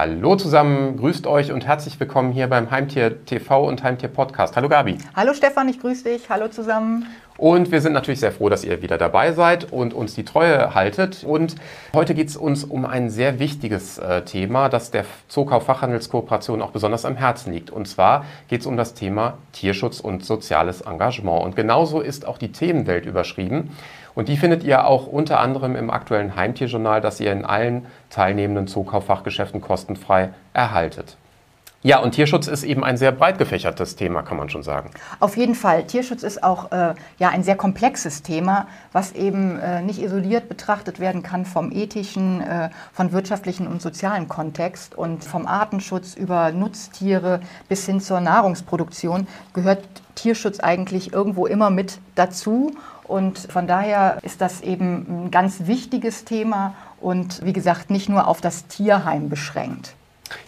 Hallo zusammen, grüßt euch und herzlich willkommen hier beim Heimtier TV und Heimtier Podcast. Hallo Gabi. Hallo Stefan, ich grüße dich. Hallo zusammen. Und wir sind natürlich sehr froh, dass ihr wieder dabei seid und uns die Treue haltet. Und heute geht es uns um ein sehr wichtiges äh, Thema, das der Zookauf-Fachhandelskooperation auch besonders am Herzen liegt. Und zwar geht es um das Thema Tierschutz und soziales Engagement. Und genauso ist auch die Themenwelt überschrieben. Und die findet ihr auch unter anderem im aktuellen Heimtierjournal, das ihr in allen teilnehmenden Zukauffachgeschäften kostenfrei erhaltet. Ja, und Tierschutz ist eben ein sehr breit gefächertes Thema, kann man schon sagen. Auf jeden Fall. Tierschutz ist auch äh, ja, ein sehr komplexes Thema, was eben äh, nicht isoliert betrachtet werden kann vom ethischen, äh, von wirtschaftlichen und sozialen Kontext. Und vom Artenschutz über Nutztiere bis hin zur Nahrungsproduktion gehört Tierschutz eigentlich irgendwo immer mit dazu. Und von daher ist das eben ein ganz wichtiges Thema und wie gesagt nicht nur auf das Tierheim beschränkt.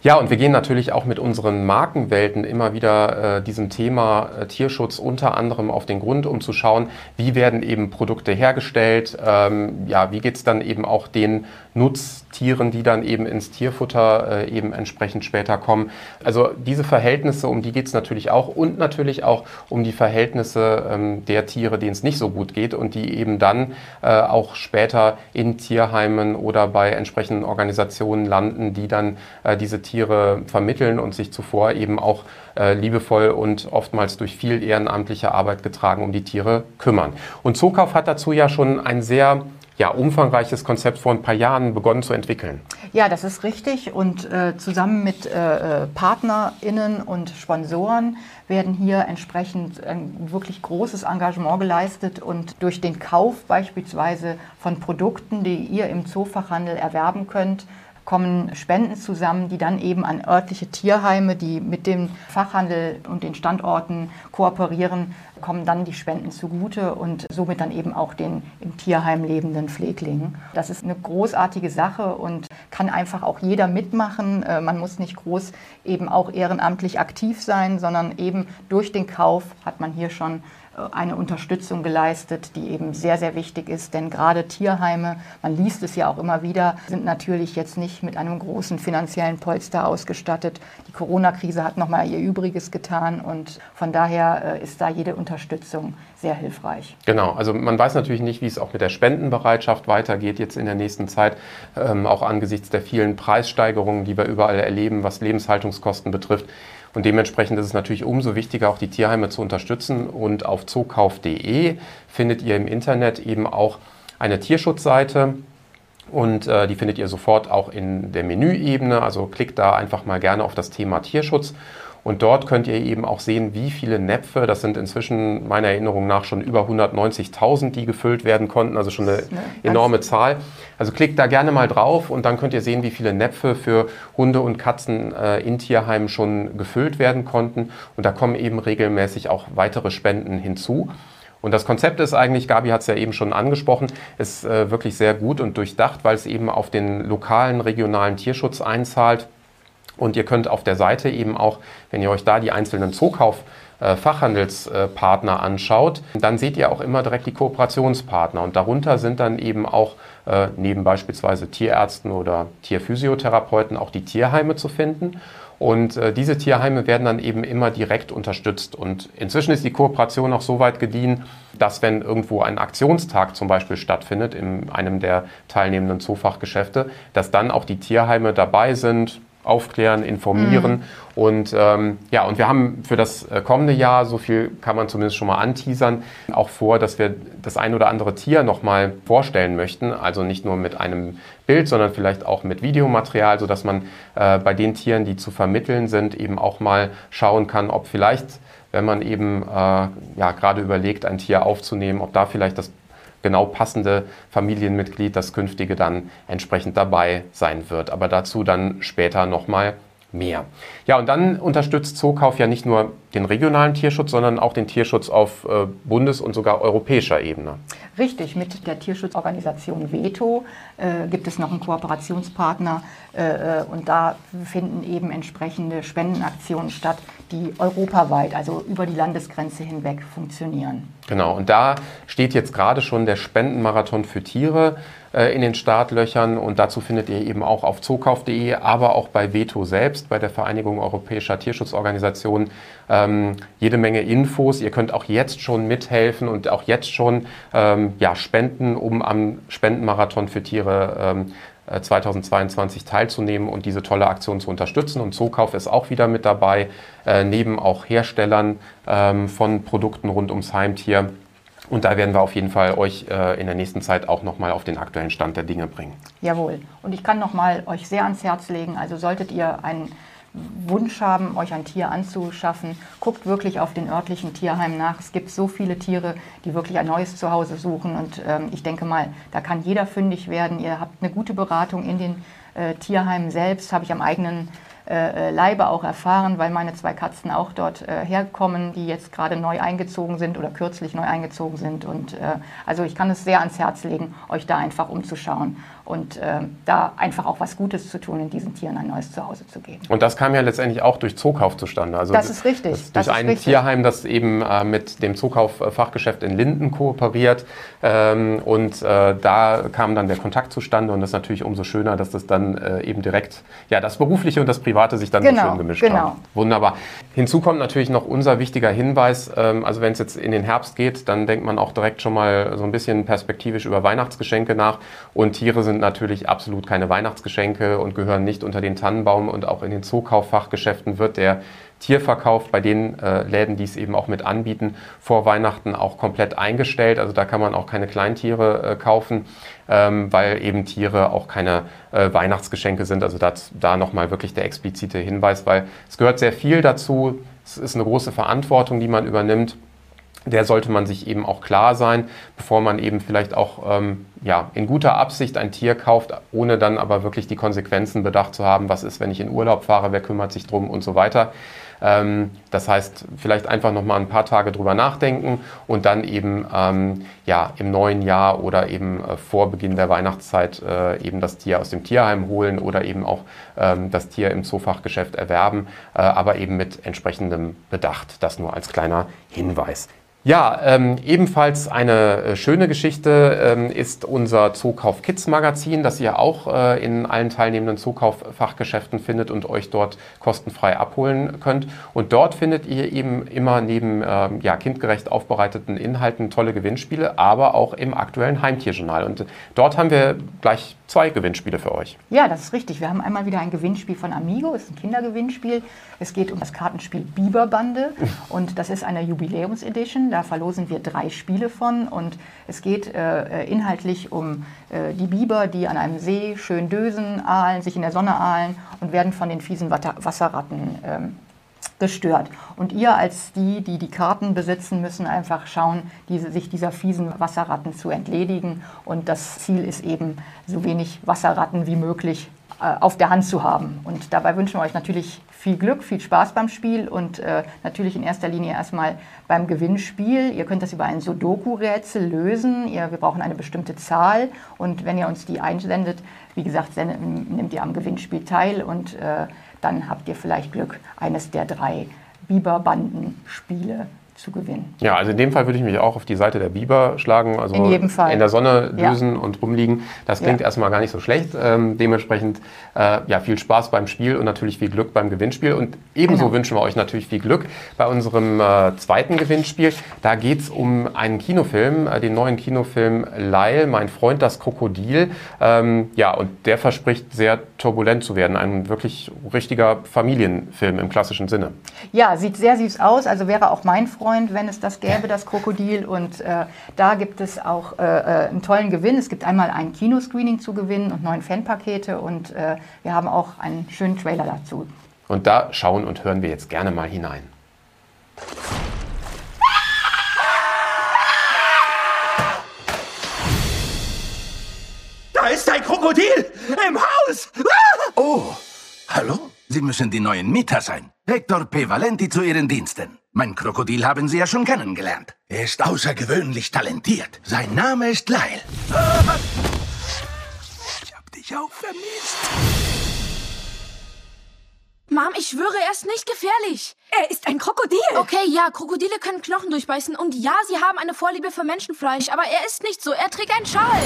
Ja, und wir gehen natürlich auch mit unseren Markenwelten immer wieder äh, diesem Thema äh, Tierschutz unter anderem auf den Grund, um zu schauen, wie werden eben Produkte hergestellt, ähm, ja, wie geht's dann eben auch den Nutztieren, die dann eben ins Tierfutter äh, eben entsprechend später kommen. Also diese Verhältnisse, um die geht's natürlich auch und natürlich auch um die Verhältnisse ähm, der Tiere, denen es nicht so gut geht und die eben dann äh, auch später in Tierheimen oder bei entsprechenden Organisationen landen, die dann äh, diese Tiere vermitteln und sich zuvor eben auch äh, liebevoll und oftmals durch viel ehrenamtliche Arbeit getragen um die Tiere kümmern. Und Zookauf hat dazu ja schon ein sehr ja, umfangreiches Konzept vor ein paar Jahren begonnen zu entwickeln. Ja, das ist richtig. Und äh, zusammen mit äh, äh PartnerInnen und Sponsoren werden hier entsprechend ein wirklich großes Engagement geleistet und durch den Kauf beispielsweise von Produkten, die ihr im Zoofachhandel erwerben könnt, kommen Spenden zusammen, die dann eben an örtliche Tierheime, die mit dem Fachhandel und den Standorten kooperieren, kommen dann die Spenden zugute und somit dann eben auch den im Tierheim lebenden Pfleglingen. Das ist eine großartige Sache und kann einfach auch jeder mitmachen. Äh, man muss nicht groß eben auch ehrenamtlich aktiv sein, sondern eben durch den Kauf hat man hier schon eine Unterstützung geleistet, die eben sehr, sehr wichtig ist. Denn gerade Tierheime, man liest es ja auch immer wieder, sind natürlich jetzt nicht mit einem großen finanziellen Polster ausgestattet. Die Corona-Krise hat nochmal ihr Übriges getan und von daher äh, ist da jede Unterstützung sehr hilfreich. Genau, also man weiß natürlich nicht, wie es auch mit der Spendenbereitschaft weitergeht jetzt in der nächsten Zeit, ähm, auch angesichts der vielen Preissteigerungen, die wir überall erleben, was Lebenshaltungskosten betrifft. Und dementsprechend ist es natürlich umso wichtiger, auch die Tierheime zu unterstützen. Und auf zookauf.de findet ihr im Internet eben auch eine Tierschutzseite. Und äh, die findet ihr sofort auch in der Menüebene. Also klickt da einfach mal gerne auf das Thema Tierschutz. Und dort könnt ihr eben auch sehen, wie viele Näpfe, das sind inzwischen meiner Erinnerung nach schon über 190.000, die gefüllt werden konnten, also schon eine, enorme Zahl. Also klickt da gerne mal drauf und dann könnt ihr sehen, wie viele Näpfe für Hunde und Katzen äh, in Tierheimen schon gefüllt werden konnten. Und da kommen eben regelmäßig auch weitere Spenden hinzu. Und das Konzept ist eigentlich, Gabi hat es ja eben schon angesprochen, ist äh, wirklich sehr gut und durchdacht, weil es eben auf den lokalen, regionalen Tierschutz einzahlt. Und ihr könnt auf der Seite eben auch, wenn ihr euch da die einzelnen Zookauf Fachhandelspartner anschaut, dann seht ihr auch immer direkt die Kooperationspartner. Und darunter sind dann eben auch äh, neben beispielsweise Tierärzten oder Tierphysiotherapeuten auch die Tierheime zu finden. Und äh, diese Tierheime werden dann eben immer direkt unterstützt. Und inzwischen ist die Kooperation auch so weit gediehen, dass wenn irgendwo ein Aktionstag zum Beispiel stattfindet in einem der teilnehmenden Zoofachgeschäfte, dass dann auch die Tierheime dabei sind, aufklären, informieren. Mhm. Und ähm, ja, und wir haben für das äh, kommende Jahr, so viel kann man zumindest schon mal anteasern, auch vor, dass wir das ein oder andere Tier nochmal vorstellen möchten. Also nicht nur mit einem Bild, sondern vielleicht auch mit Videomaterial, sodass man äh, bei den Tieren, die zu vermitteln sind, eben auch mal schauen kann, ob vielleicht wenn man eben äh, ja, gerade überlegt, ein Tier aufzunehmen, ob da vielleicht das genau passende Familienmitglied, das künftige dann entsprechend dabei sein wird. Aber dazu dann später nochmal mehr. Ja, und dann unterstützt Zookauf ja nicht nur den regionalen Tierschutz, sondern auch den Tierschutz auf äh, Bundes- und sogar europäischer Ebene. Richtig, mit der Tierschutzorganisation Veto äh, gibt es noch einen Kooperationspartner äh, äh, und da finden eben entsprechende Spendenaktionen statt, die europaweit, also über die Landesgrenze hinweg funktionieren. Genau, und da steht jetzt gerade schon der Spendenmarathon für Tiere äh, in den Startlöchern und dazu findet ihr eben auch auf zookauf.de, aber auch bei Veto selbst, bei der Vereinigung Europäischer Tierschutzorganisationen, ähm, jede Menge Infos. Ihr könnt auch jetzt schon mithelfen und auch jetzt schon ähm, ja, spenden, um am Spendenmarathon für Tiere ähm, 2022 äh, teilzunehmen und diese tolle Aktion zu unterstützen. Und Zookauf ist auch wieder mit dabei, äh, neben auch Herstellern ähm, von Produkten rund ums Heimtier. Und da werden wir auf jeden Fall euch äh, in der nächsten Zeit auch nochmal auf den aktuellen Stand der Dinge bringen. Jawohl. Und ich kann nochmal euch sehr ans Herz legen, also solltet ihr einen Wunsch haben, euch ein Tier anzuschaffen, guckt wirklich auf den örtlichen Tierheimen nach. Es gibt so viele Tiere, die wirklich ein neues Zuhause suchen. Und ähm, ich denke mal, da kann jeder fündig werden. Ihr habt eine gute Beratung in den äh, Tierheimen selbst, habe ich am eigenen Leibe auch erfahren, weil meine zwei Katzen auch dort äh, herkommen, die jetzt gerade neu eingezogen sind oder kürzlich neu eingezogen sind. Und äh, also ich kann es sehr ans Herz legen, euch da einfach umzuschauen und äh, da einfach auch was Gutes zu tun, in diesen Tieren ein neues Zuhause zu geben. Und das kam ja letztendlich auch durch Zookauf zustande. Also das ist richtig. Das, durch ein richtig. Tierheim, das eben äh, mit dem Zookauf-Fachgeschäft in Linden kooperiert. Ähm, und äh, da kam dann der Kontakt zustande und das ist natürlich umso schöner, dass das dann äh, eben direkt, ja, das Berufliche und das Private sich dann genau, so schön gemischt genau. haben. Wunderbar. Hinzu kommt natürlich noch unser wichtiger Hinweis, ähm, also wenn es jetzt in den Herbst geht, dann denkt man auch direkt schon mal so ein bisschen perspektivisch über Weihnachtsgeschenke nach und Tiere sind natürlich absolut keine Weihnachtsgeschenke und gehören nicht unter den Tannenbaum und auch in den Zookauffachgeschäften wird der Tierverkauf bei den äh, Läden, die es eben auch mit anbieten, vor Weihnachten auch komplett eingestellt. Also da kann man auch keine Kleintiere äh, kaufen, ähm, weil eben Tiere auch keine äh, Weihnachtsgeschenke sind. Also das, da nochmal wirklich der explizite Hinweis, weil es gehört sehr viel dazu. Es ist eine große Verantwortung, die man übernimmt der sollte man sich eben auch klar sein, bevor man eben vielleicht auch ähm, ja, in guter Absicht ein Tier kauft, ohne dann aber wirklich die Konsequenzen bedacht zu haben, was ist, wenn ich in Urlaub fahre, wer kümmert sich drum und so weiter. Ähm, das heißt, vielleicht einfach noch mal ein paar Tage drüber nachdenken und dann eben ähm, ja, im neuen Jahr oder eben äh, vor Beginn der Weihnachtszeit äh, eben das Tier aus dem Tierheim holen oder eben auch ähm, das Tier im Zoofachgeschäft erwerben, äh, aber eben mit entsprechendem Bedacht. Das nur als kleiner Hinweis. Ja, ähm, ebenfalls eine äh, schöne Geschichte ähm, ist unser Zookauf Kids Magazin, das ihr auch äh, in allen teilnehmenden Zookauf-Fachgeschäften findet und euch dort kostenfrei abholen könnt. Und dort findet ihr eben immer neben ähm, ja, kindgerecht aufbereiteten Inhalten tolle Gewinnspiele, aber auch im aktuellen Heimtierjournal. Und dort haben wir gleich zwei Gewinnspiele für euch. Ja, das ist richtig. Wir haben einmal wieder ein Gewinnspiel von Amigo, das ist ein Kindergewinnspiel. Es geht um das Kartenspiel Biberbande und das ist eine Jubiläumsedition. Da verlosen wir drei Spiele von und es geht äh, inhaltlich um äh, die Biber, die an einem See schön dösen, ahlen, sich in der Sonne ahlen und werden von den fiesen Wasserratten ähm, gestört. Und ihr als die, die die Karten besitzen, müssen einfach schauen, diese, sich dieser fiesen Wasserratten zu entledigen. Und das Ziel ist eben, so wenig Wasserratten wie möglich äh, auf der Hand zu haben. Und dabei wünschen wir euch natürlich viel Glück, viel Spaß beim Spiel und äh, natürlich in erster Linie erstmal beim Gewinnspiel. Ihr könnt das über ein Sudoku-Rätsel lösen. Ihr, wir brauchen eine bestimmte Zahl und wenn ihr uns die einsendet, wie gesagt, sendet, nehmt ihr am Gewinnspiel teil und äh, dann habt ihr vielleicht Glück, eines der drei Biberbanden-Spiele zu gewinnen. Ja, also in dem Fall würde ich mich auch auf die Seite der Biber schlagen. Also in jedem Fall. In der Sonne düsen ja. und rumliegen. Das klingt ja. erstmal gar nicht so schlecht. Ähm, dementsprechend äh, ja, viel Spaß beim Spiel und natürlich viel Glück beim Gewinnspiel. Und ebenso genau. wünschen wir euch natürlich viel Glück bei unserem äh, zweiten Gewinnspiel. Da geht es um einen Kinofilm, äh, den neuen Kinofilm Lyle, mein Freund das Krokodil. Ähm, ja, und der verspricht sehr turbulent zu werden. Ein wirklich richtiger Familienfilm im klassischen Sinne. Ja, sieht sehr süß aus. Also wäre auch mein Freund wenn es das gäbe, das Krokodil. Und äh, da gibt es auch äh, äh, einen tollen Gewinn. Es gibt einmal ein Kinoscreening zu gewinnen und neun Fanpakete. Und äh, wir haben auch einen schönen Trailer dazu. Und da schauen und hören wir jetzt gerne mal hinein. Ist ein Krokodil im Haus! Oh, hallo? Sie müssen die neuen Mieter sein. Hector P. Valenti zu Ihren Diensten. Mein Krokodil haben Sie ja schon kennengelernt. Er ist außergewöhnlich talentiert. Sein Name ist Lyle. Ich hab dich auch vermisst. Mom, ich schwöre, er ist nicht gefährlich. Er ist ein Krokodil. Okay, ja, Krokodile können Knochen durchbeißen und ja, sie haben eine Vorliebe für Menschenfleisch, aber er ist nicht so. Er trägt einen Schal.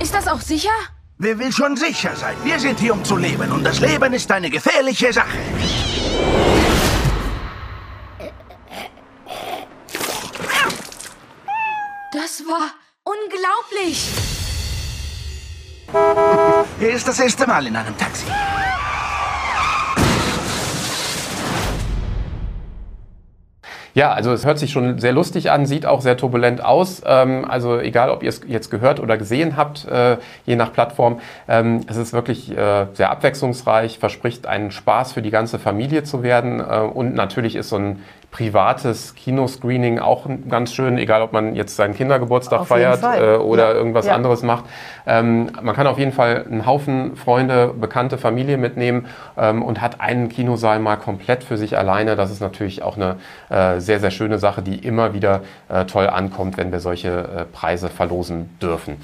Ist das auch sicher? Wer will schon sicher sein? Wir sind hier, um zu leben und das Leben ist eine gefährliche Sache. Das war unglaublich. Er ist das erste Mal in einem Taxi. Ja, also es hört sich schon sehr lustig an, sieht auch sehr turbulent aus. Ähm, also egal, ob ihr es jetzt gehört oder gesehen habt, äh, je nach Plattform. Ähm, es ist wirklich äh, sehr abwechslungsreich, verspricht einen Spaß für die ganze Familie zu werden. Äh, und natürlich ist so ein privates Kinoscreening auch ganz schön, egal ob man jetzt seinen Kindergeburtstag Auf feiert äh, oder Ja. irgendwas Ja. anderes macht. Ähm, man kann auf jeden Fall einen Haufen Freunde, bekannte Familie mitnehmen ähm, und hat einen Kinosaal mal komplett für sich alleine. Das ist natürlich auch eine äh, sehr, sehr schöne Sache, die immer wieder äh, toll ankommt, wenn wir solche äh, Preise verlosen dürfen.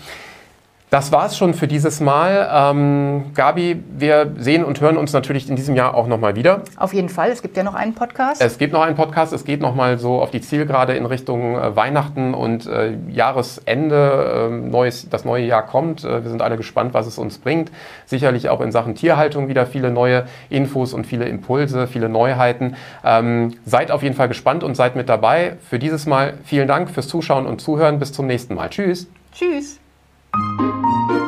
Das war's schon für dieses Mal. Ähm, Gabi, wir sehen und hören uns natürlich in diesem Jahr auch nochmal wieder. Auf jeden Fall. Es gibt ja noch einen Podcast. Es gibt noch einen Podcast, es geht nochmal so auf die Zielgerade in Richtung äh, Weihnachten und äh, Jahresende. ähm, neues, das neue Jahr kommt. Äh, wir sind alle gespannt, was es uns bringt. Sicherlich auch in Sachen Tierhaltung wieder viele neue Infos und viele Impulse, viele Neuheiten. Ähm, seid auf jeden Fall gespannt und seid mit dabei. Für dieses Mal vielen Dank fürs Zuschauen und Zuhören. Bis zum nächsten Mal. Tschüss. Tschüss. Thank you.